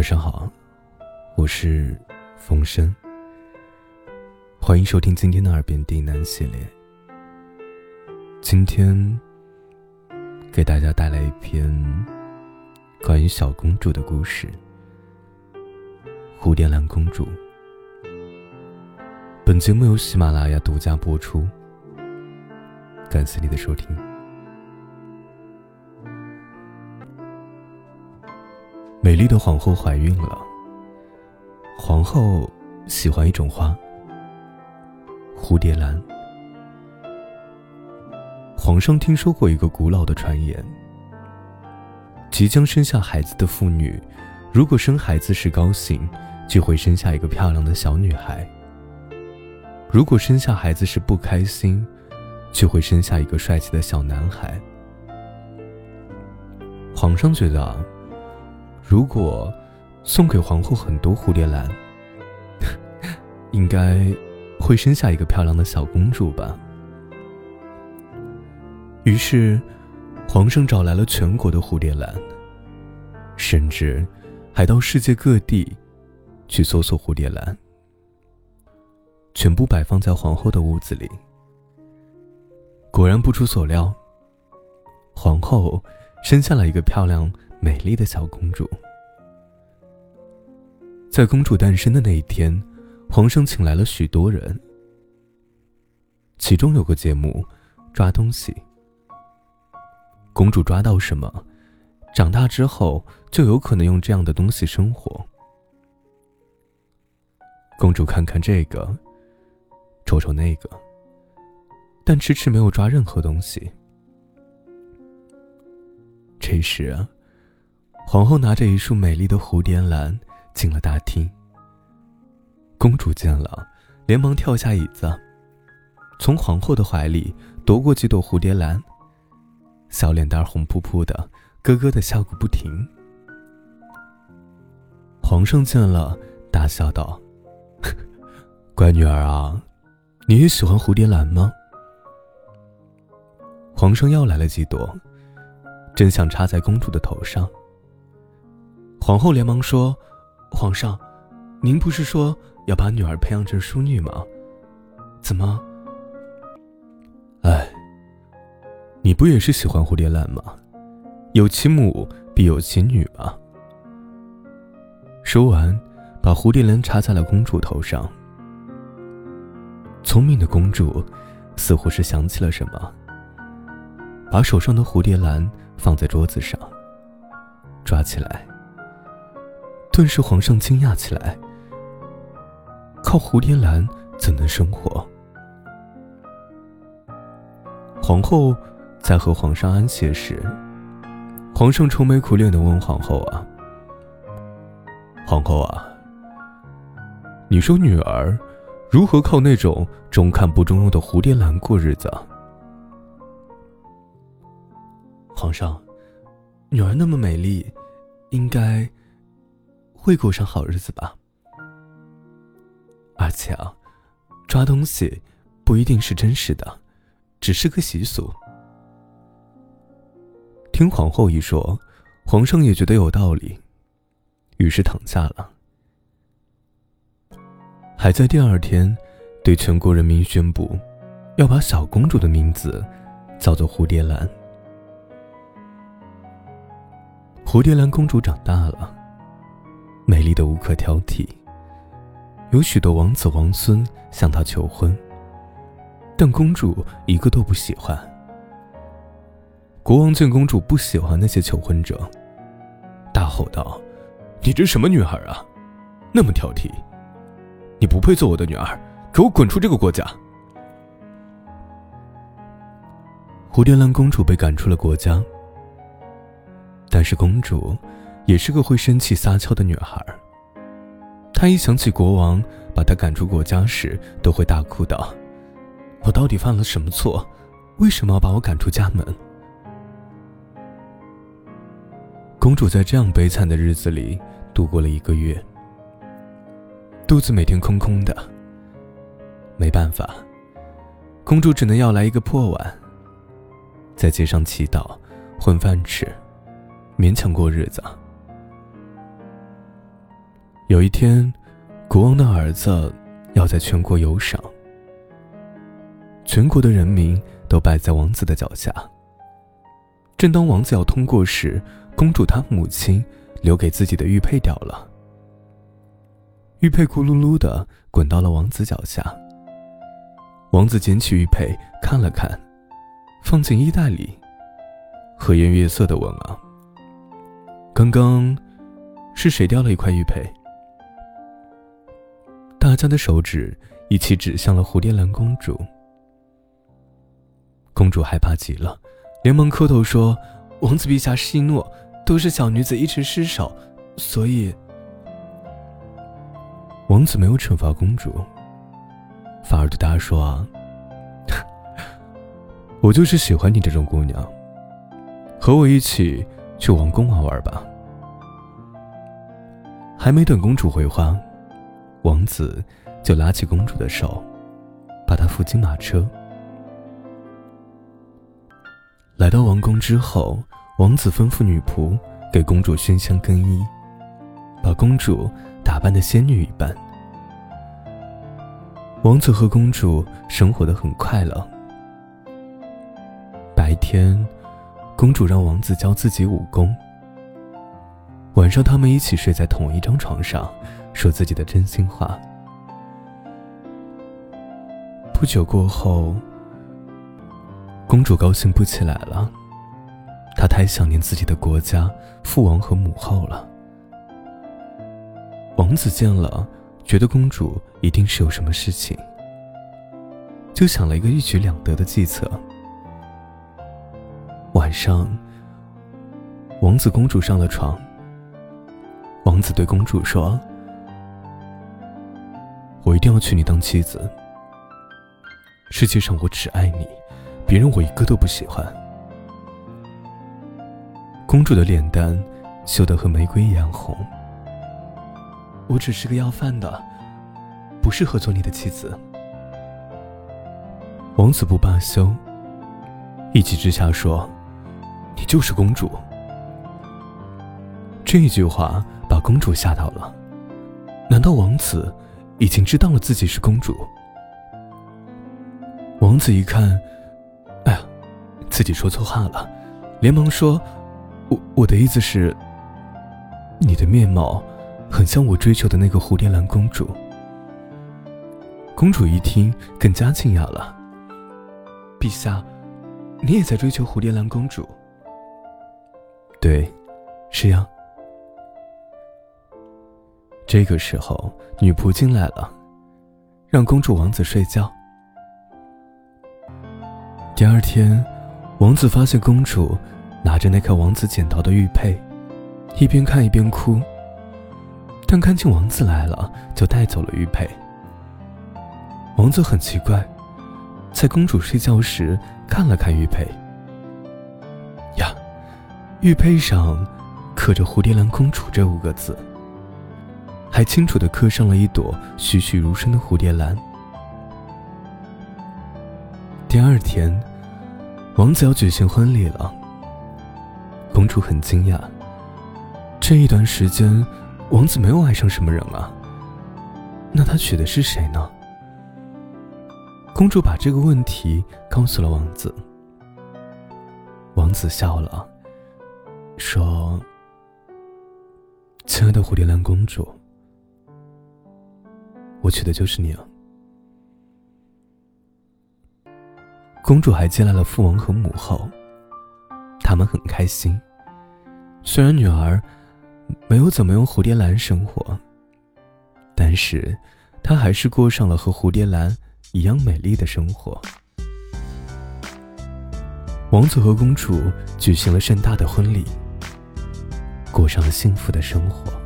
晚上好，我是风声，欢迎收听今天的耳边低喃系列。今天给大家带来一篇关于小公主的故事——蝴蝶兰公主。本节目由喜马拉雅独家播出，感谢你的收听。美丽的皇后怀孕了。皇后喜欢一种花——蝴蝶兰。皇上听说过一个古老的传言：即将生下孩子的妇女，如果生孩子时高兴，就会生下一个漂亮的小女孩；如果生下孩子时不开心，就会生下一个帅气的小男孩。皇上觉得。如果送给皇后很多蝴蝶兰，应该会生下一个漂亮的小公主吧。于是，皇上找来了全国的蝴蝶兰，甚至还到世界各地去搜索蝴蝶兰，全部摆放在皇后的屋子里。果然不出所料，皇后生下了一个漂亮。美丽的小公主，在公主诞生的那一天，皇上请来了许多人。其中有个节目，抓东西。公主抓到什么，长大之后就有可能用这样的东西生活。公主看看这个，瞅瞅那个，但迟迟没有抓任何东西。这时啊。皇后拿着一束美丽的蝴蝶兰进了大厅。公主见了，连忙跳下椅子，从皇后的怀里夺过几朵蝴蝶兰，小脸蛋红扑扑的，咯咯的笑个不停。皇上见了，大笑道：“ 乖女儿啊，你也喜欢蝴蝶兰吗？”皇上要来了几朵，正想插在公主的头上。皇后连忙说：“皇上，您不是说要把女儿培养成淑女吗？怎么？哎，你不也是喜欢蝴蝶兰吗？有其母必有其女嘛。”说完，把蝴蝶兰插在了公主头上。聪明的公主似乎是想起了什么，把手上的蝴蝶兰放在桌子上，抓起来。顿时，皇上惊讶起来。靠蝴蝶兰怎能生活？皇后在和皇上安歇时，皇上愁眉苦脸的问皇后：“啊，皇后啊，你说女儿如何靠那种中看不中用的蝴蝶兰过日子？”皇上，女儿那么美丽，应该……会过上好日子吧。而且啊，抓东西不一定是真实的，只是个习俗。听皇后一说，皇上也觉得有道理，于是躺下了。还在第二天，对全国人民宣布，要把小公主的名字叫做蝴蝶兰。蝴蝶兰公主长大了。美丽的无可挑剔，有许多王子王孙向她求婚，但公主一个都不喜欢。国王见公主不喜欢那些求婚者，大吼道：“你这什么女孩啊，那么挑剔！你不配做我的女儿，给我滚出这个国家！”蝴蝶兰公主被赶出了国家，但是公主。也是个会生气撒娇的女孩。她一想起国王把她赶出国家时，都会大哭道：“我到底犯了什么错？为什么要把我赶出家门？”公主在这样悲惨的日子里度过了一个月，肚子每天空空的。没办法，公主只能要来一个破碗，在街上祈祷，混饭吃，勉强过日子。有一天，国王的儿子要在全国游赏，全国的人民都拜在王子的脚下。正当王子要通过时，公主她母亲留给自己的玉佩掉了，玉佩咕噜噜的滚到了王子脚下。王子捡起玉佩看了看，放进衣袋里，和颜悦色的问：“啊，刚刚是谁掉了一块玉佩？”大家的手指一起指向了蝴蝶兰公主。公主害怕极了，连忙磕头说：“王子陛下息怒，都是小女子一时失手，所以……”王子没有惩罚公主，反而对大家说：“啊，我就是喜欢你这种姑娘，和我一起去王宫玩玩吧。”还没等公主回话。王子就拉起公主的手，把她扶进马车。来到王宫之后，王子吩咐女仆给公主熏香更衣，把公主打扮的仙女一般。王子和公主生活的很快乐。白天，公主让王子教自己武功。晚上，他们一起睡在同一张床上。说自己的真心话。不久过后，公主高兴不起来了，她太想念自己的国家、父王和母后了。王子见了，觉得公主一定是有什么事情，就想了一个一举两得的计策。晚上，王子公主上了床，王子对公主说。一定要娶你当妻子。世界上我只爱你，别人我一个都不喜欢。公主的脸蛋羞得和玫瑰一样红。我只是个要饭的，不适合做你的妻子。王子不罢休，一气之下说：“你就是公主。”这句话把公主吓到了。难道王子？已经知道了自己是公主。王子一看，哎呀，自己说错话了，连忙说：“我我的意思是，你的面貌很像我追求的那个蝴蝶兰公主。”公主一听，更加惊讶了。陛下，你也在追求蝴蝶兰公主？对，是呀。这个时候，女仆进来了，让公主、王子睡觉。第二天，王子发现公主拿着那颗王子捡到的玉佩，一边看一边哭。但看见王子来了，就带走了玉佩。王子很奇怪，在公主睡觉时看了看玉佩，呀，玉佩上刻着“蝴蝶兰公主”这五个字。还清楚的刻上了一朵栩栩如生的蝴蝶兰。第二天，王子要举行婚礼了。公主很惊讶，这一段时间，王子没有爱上什么人啊。那他娶的是谁呢？公主把这个问题告诉了王子。王子笑了，说：“亲爱的蝴蝶兰公主。”娶的就是你啊！公主还接来了父王和母后，他们很开心。虽然女儿没有怎么用蝴蝶兰生活，但是她还是过上了和蝴蝶兰一样美丽的生活。王子和公主举行了盛大的婚礼，过上了幸福的生活。